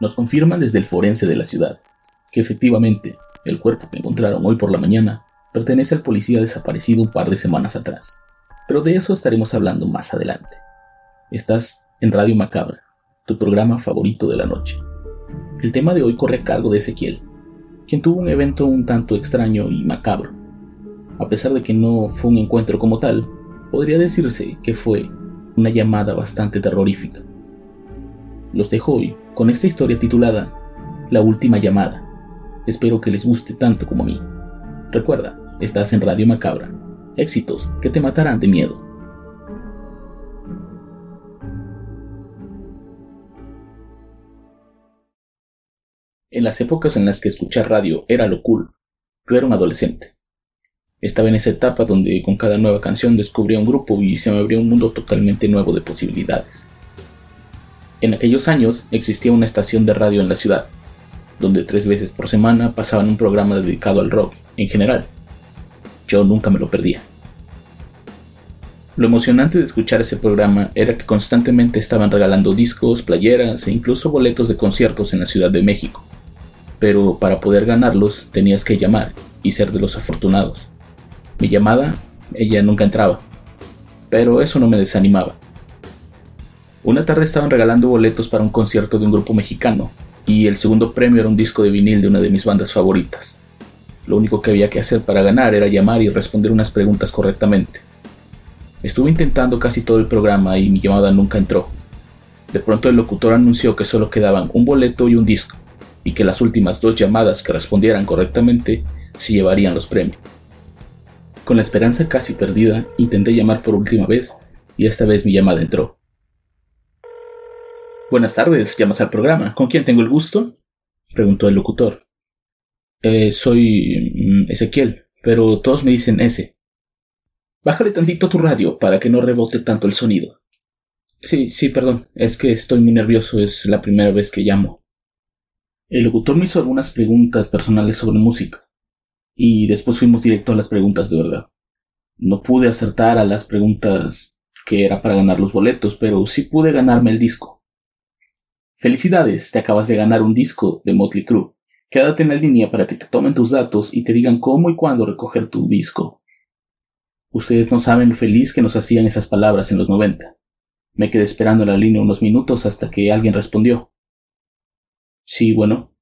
Nos confirma desde el forense de la ciudad que efectivamente el cuerpo que encontraron hoy por la mañana pertenece al policía desaparecido un par de semanas atrás. Pero de eso estaremos hablando más adelante. Estás en Radio Macabra, tu programa favorito de la noche. El tema de hoy corre a cargo de Ezequiel, quien tuvo un evento un tanto extraño y macabro. A pesar de que no fue un encuentro como tal, podría decirse que fue una llamada bastante terrorífica. Los dejo hoy con esta historia titulada La Última Llamada. Espero que les guste tanto como a mí. Recuerda, estás en Radio Macabra. Éxitos que te matarán de miedo. En las épocas en las que escuchar radio era lo cool, yo era un adolescente. Estaba en esa etapa donde con cada nueva canción descubría un grupo y se me abría un mundo totalmente nuevo de posibilidades. En aquellos años existía una estación de radio en la ciudad, donde tres veces por semana pasaban un programa dedicado al rock en general. Yo nunca me lo perdía. Lo emocionante de escuchar ese programa era que constantemente estaban regalando discos, playeras e incluso boletos de conciertos en la Ciudad de México. Pero para poder ganarlos tenías que llamar y ser de los afortunados. Mi llamada, ella nunca entraba. Pero eso no me desanimaba. Una tarde estaban regalando boletos para un concierto de un grupo mexicano, y el segundo premio era un disco de vinil de una de mis bandas favoritas. Lo único que había que hacer para ganar era llamar y responder unas preguntas correctamente. Estuve intentando casi todo el programa y mi llamada nunca entró. De pronto el locutor anunció que solo quedaban un boleto y un disco, y que las últimas dos llamadas que respondieran correctamente se llevarían los premios. Con la esperanza casi perdida, intenté llamar por última vez, y esta vez mi llamada entró. Buenas tardes, llamas al programa. ¿Con quién tengo el gusto? preguntó el locutor. Eh, soy mm, Ezequiel, pero todos me dicen ese. Bájale tantito tu radio para que no rebote tanto el sonido. Sí, sí, perdón, es que estoy muy nervioso, es la primera vez que llamo. El locutor me hizo algunas preguntas personales sobre música, y después fuimos directo a las preguntas de verdad. No pude acertar a las preguntas que era para ganar los boletos, pero sí pude ganarme el disco. Felicidades, te acabas de ganar un disco de Motley Crue. Quédate en la línea para que te tomen tus datos y te digan cómo y cuándo recoger tu disco. Ustedes no saben lo feliz que nos hacían esas palabras en los 90. Me quedé esperando en la línea unos minutos hasta que alguien respondió. Sí, bueno.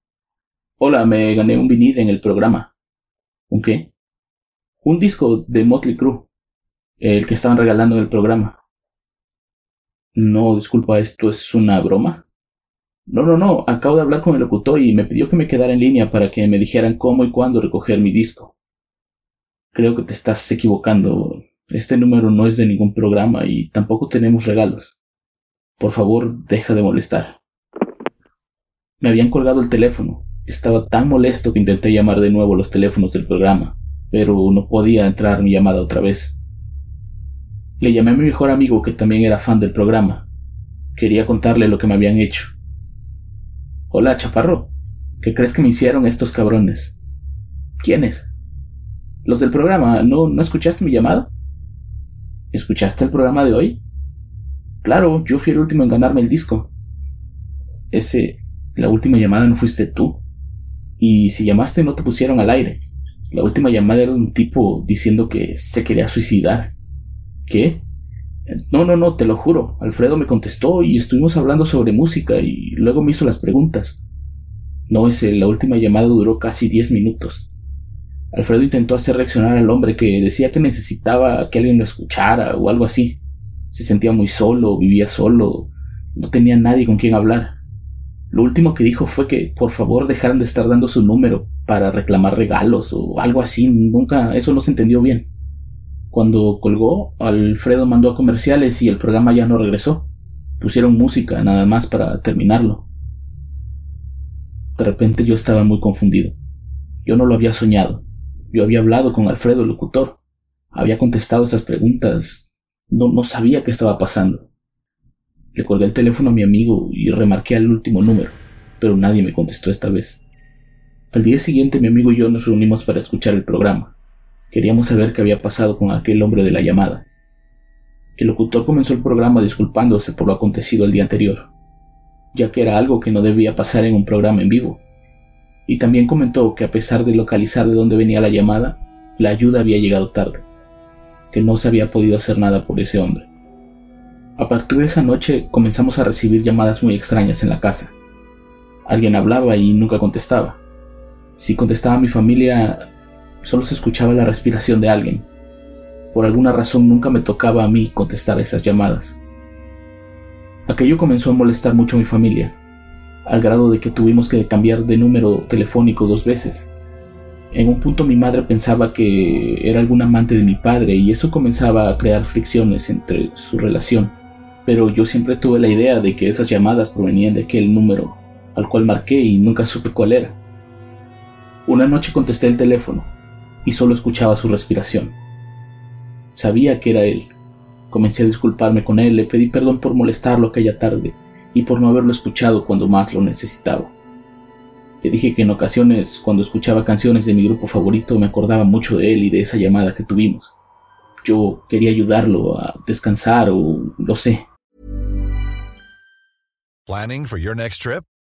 Hola, me gané un vinil en el programa. ¿Un qué? Un disco de Motley Crue. El que estaban regalando en el programa. No, disculpa, ¿esto es una broma? No, no, no, acabo de hablar con el locutor y me pidió que me quedara en línea para que me dijeran cómo y cuándo recoger mi disco. Creo que te estás equivocando. Este número no es de ningún programa y tampoco tenemos regalos. Por favor, deja de molestar. Me habían colgado el teléfono. Estaba tan molesto que intenté llamar de nuevo los teléfonos del programa, pero no podía entrar mi llamada otra vez. Le llamé a mi mejor amigo que también era fan del programa. Quería contarle lo que me habían hecho Hola, chaparro. ¿Qué crees que me hicieron estos cabrones? ¿Quiénes? Los del programa. ¿No, ¿No escuchaste mi llamada? ¿Escuchaste el programa de hoy? Claro, yo fui el último en ganarme el disco. Ese... La última llamada no fuiste tú. Y si llamaste no te pusieron al aire. La última llamada era un tipo diciendo que se quería suicidar. ¿Qué? No, no, no, te lo juro. Alfredo me contestó y estuvimos hablando sobre música y luego me hizo las preguntas. No, ese, la última llamada duró casi diez minutos. Alfredo intentó hacer reaccionar al hombre que decía que necesitaba que alguien lo escuchara o algo así. Se sentía muy solo, vivía solo, no tenía nadie con quien hablar. Lo último que dijo fue que por favor dejaran de estar dando su número para reclamar regalos o algo así. Nunca, eso no se entendió bien. Cuando colgó, Alfredo mandó a comerciales y el programa ya no regresó. Pusieron música nada más para terminarlo. De repente yo estaba muy confundido. Yo no lo había soñado. Yo había hablado con Alfredo, el locutor. Había contestado esas preguntas. No, no sabía qué estaba pasando. Le colgué el teléfono a mi amigo y remarqué al último número, pero nadie me contestó esta vez. Al día siguiente mi amigo y yo nos reunimos para escuchar el programa. Queríamos saber qué había pasado con aquel hombre de la llamada. El locutor comenzó el programa disculpándose por lo acontecido el día anterior, ya que era algo que no debía pasar en un programa en vivo. Y también comentó que a pesar de localizar de dónde venía la llamada, la ayuda había llegado tarde, que no se había podido hacer nada por ese hombre. A partir de esa noche comenzamos a recibir llamadas muy extrañas en la casa. Alguien hablaba y nunca contestaba. Si contestaba mi familia, solo se escuchaba la respiración de alguien. Por alguna razón nunca me tocaba a mí contestar esas llamadas. Aquello comenzó a molestar mucho a mi familia, al grado de que tuvimos que cambiar de número telefónico dos veces. En un punto mi madre pensaba que era algún amante de mi padre y eso comenzaba a crear fricciones entre su relación pero yo siempre tuve la idea de que esas llamadas provenían de aquel número al cual marqué y nunca supe cuál era. Una noche contesté el teléfono y solo escuchaba su respiración. Sabía que era él. Comencé a disculparme con él, le pedí perdón por molestarlo aquella tarde y por no haberlo escuchado cuando más lo necesitaba. Le dije que en ocasiones, cuando escuchaba canciones de mi grupo favorito, me acordaba mucho de él y de esa llamada que tuvimos. Yo quería ayudarlo a descansar o lo sé, Planning for your next trip?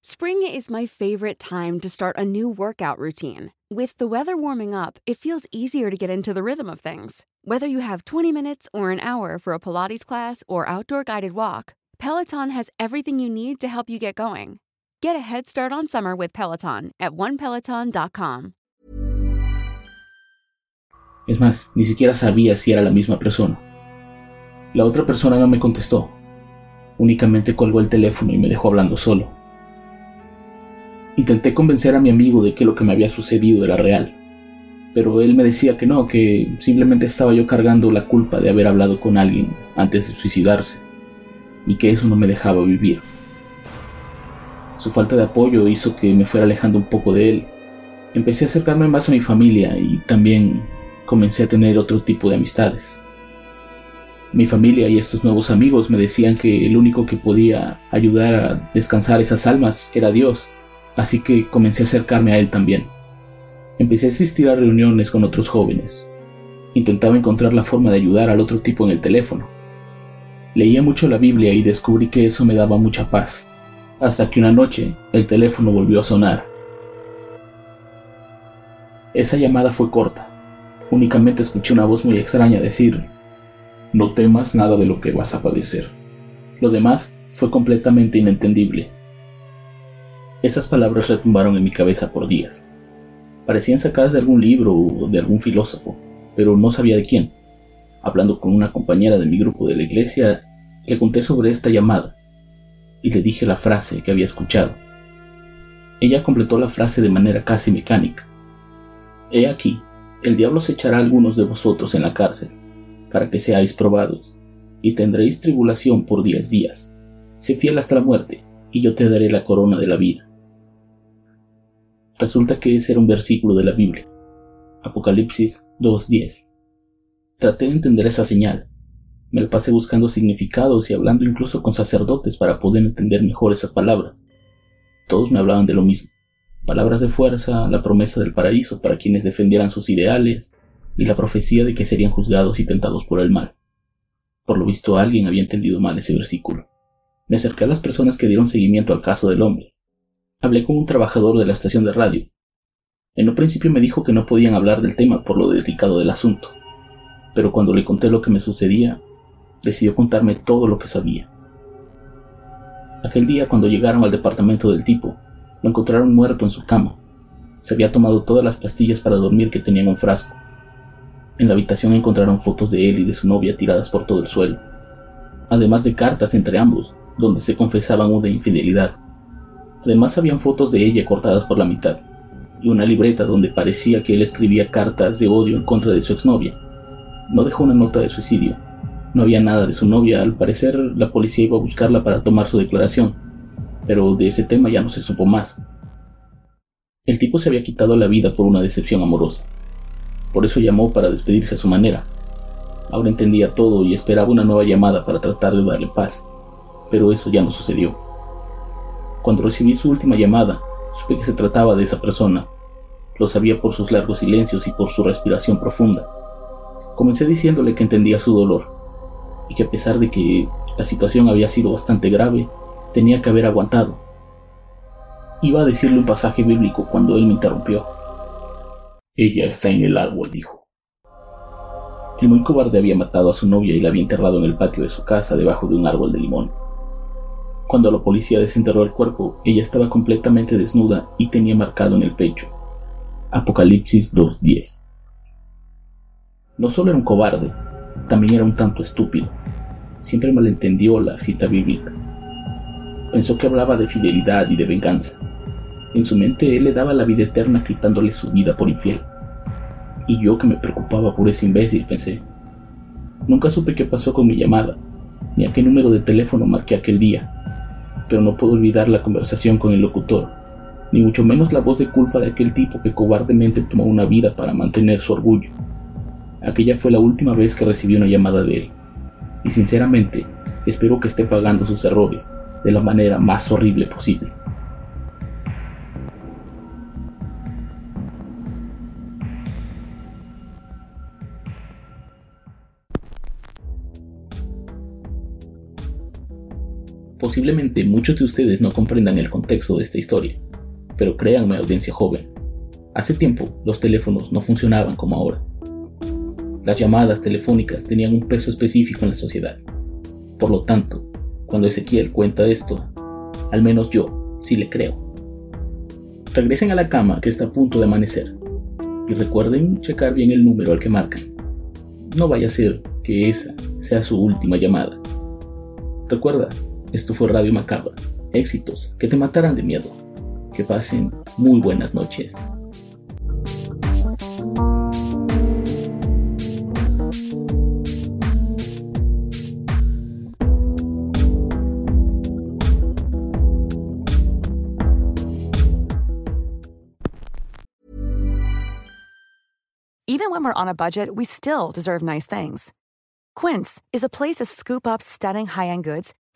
Spring is my favorite time to start a new workout routine. With the weather warming up, it feels easier to get into the rhythm of things. Whether you have 20 minutes or an hour for a Pilates class or outdoor guided walk, Peloton has everything you need to help you get going. Get a head start on summer with Peloton at onepeloton.com. Es más, ni siquiera sabía si era la misma persona. La otra persona no me contestó. Únicamente colgó el teléfono y me dejó hablando solo. Intenté convencer a mi amigo de que lo que me había sucedido era real, pero él me decía que no, que simplemente estaba yo cargando la culpa de haber hablado con alguien antes de suicidarse, y que eso no me dejaba vivir. Su falta de apoyo hizo que me fuera alejando un poco de él. Empecé a acercarme más a mi familia y también comencé a tener otro tipo de amistades. Mi familia y estos nuevos amigos me decían que el único que podía ayudar a descansar esas almas era Dios, así que comencé a acercarme a Él también. Empecé a asistir a reuniones con otros jóvenes. Intentaba encontrar la forma de ayudar al otro tipo en el teléfono. Leía mucho la Biblia y descubrí que eso me daba mucha paz, hasta que una noche el teléfono volvió a sonar. Esa llamada fue corta, Únicamente escuché una voz muy extraña decir, no temas nada de lo que vas a padecer. Lo demás fue completamente inentendible. Esas palabras retumbaron en mi cabeza por días. Parecían sacadas de algún libro o de algún filósofo, pero no sabía de quién. Hablando con una compañera de mi grupo de la iglesia, le conté sobre esta llamada y le dije la frase que había escuchado. Ella completó la frase de manera casi mecánica. He aquí, el diablo se echará a algunos de vosotros en la cárcel, para que seáis probados, y tendréis tribulación por diez días. Sé fiel hasta la muerte, y yo te daré la corona de la vida. Resulta que ese era un versículo de la Biblia. Apocalipsis 2.10. Traté de entender esa señal. Me la pasé buscando significados y hablando incluso con sacerdotes para poder entender mejor esas palabras. Todos me hablaban de lo mismo palabras de fuerza, la promesa del paraíso para quienes defendieran sus ideales y la profecía de que serían juzgados y tentados por el mal. Por lo visto alguien había entendido mal ese versículo. Me acerqué a las personas que dieron seguimiento al caso del hombre. Hablé con un trabajador de la estación de radio. En un principio me dijo que no podían hablar del tema por lo delicado del asunto, pero cuando le conté lo que me sucedía, decidió contarme todo lo que sabía. Aquel día, cuando llegaron al departamento del tipo, lo encontraron muerto en su cama. Se había tomado todas las pastillas para dormir que tenía en un frasco. En la habitación encontraron fotos de él y de su novia tiradas por todo el suelo, además de cartas entre ambos, donde se confesaban una infidelidad. Además habían fotos de ella cortadas por la mitad, y una libreta donde parecía que él escribía cartas de odio en contra de su exnovia. No dejó una nota de suicidio. No había nada de su novia, al parecer la policía iba a buscarla para tomar su declaración, pero de ese tema ya no se supo más. El tipo se había quitado la vida por una decepción amorosa. Por eso llamó para despedirse a su manera. Ahora entendía todo y esperaba una nueva llamada para tratar de darle paz, pero eso ya no sucedió. Cuando recibí su última llamada, supe que se trataba de esa persona. Lo sabía por sus largos silencios y por su respiración profunda. Comencé diciéndole que entendía su dolor y que a pesar de que la situación había sido bastante grave, tenía que haber aguantado. Iba a decirle un pasaje bíblico cuando él me interrumpió. Ella está en el árbol, dijo. El muy cobarde había matado a su novia y la había enterrado en el patio de su casa debajo de un árbol de limón. Cuando la policía desenterró el cuerpo, ella estaba completamente desnuda y tenía marcado en el pecho. Apocalipsis 2.10. No solo era un cobarde, también era un tanto estúpido. Siempre malentendió la cita bíblica. Pensó que hablaba de fidelidad y de venganza. En su mente él le daba la vida eterna quitándole su vida por infiel. Y yo que me preocupaba por ese imbécil, pensé. Nunca supe qué pasó con mi llamada, ni a qué número de teléfono marqué aquel día, pero no puedo olvidar la conversación con el locutor, ni mucho menos la voz de culpa de aquel tipo que cobardemente tomó una vida para mantener su orgullo. Aquella fue la última vez que recibí una llamada de él, y sinceramente espero que esté pagando sus errores de la manera más horrible posible. Posiblemente muchos de ustedes no comprendan el contexto de esta historia, pero créanme audiencia joven, hace tiempo los teléfonos no funcionaban como ahora. Las llamadas telefónicas tenían un peso específico en la sociedad. Por lo tanto, cuando Ezequiel cuenta esto, al menos yo sí le creo. Regresen a la cama que está a punto de amanecer y recuerden checar bien el número al que marcan. No vaya a ser que esa sea su última llamada. Recuerda, esto fue Radio Macabra. Éxitos que te matarán de miedo. Que pasen muy buenas noches. Even when we're on a budget, we still deserve nice things. Quince is a place to scoop up stunning high-end goods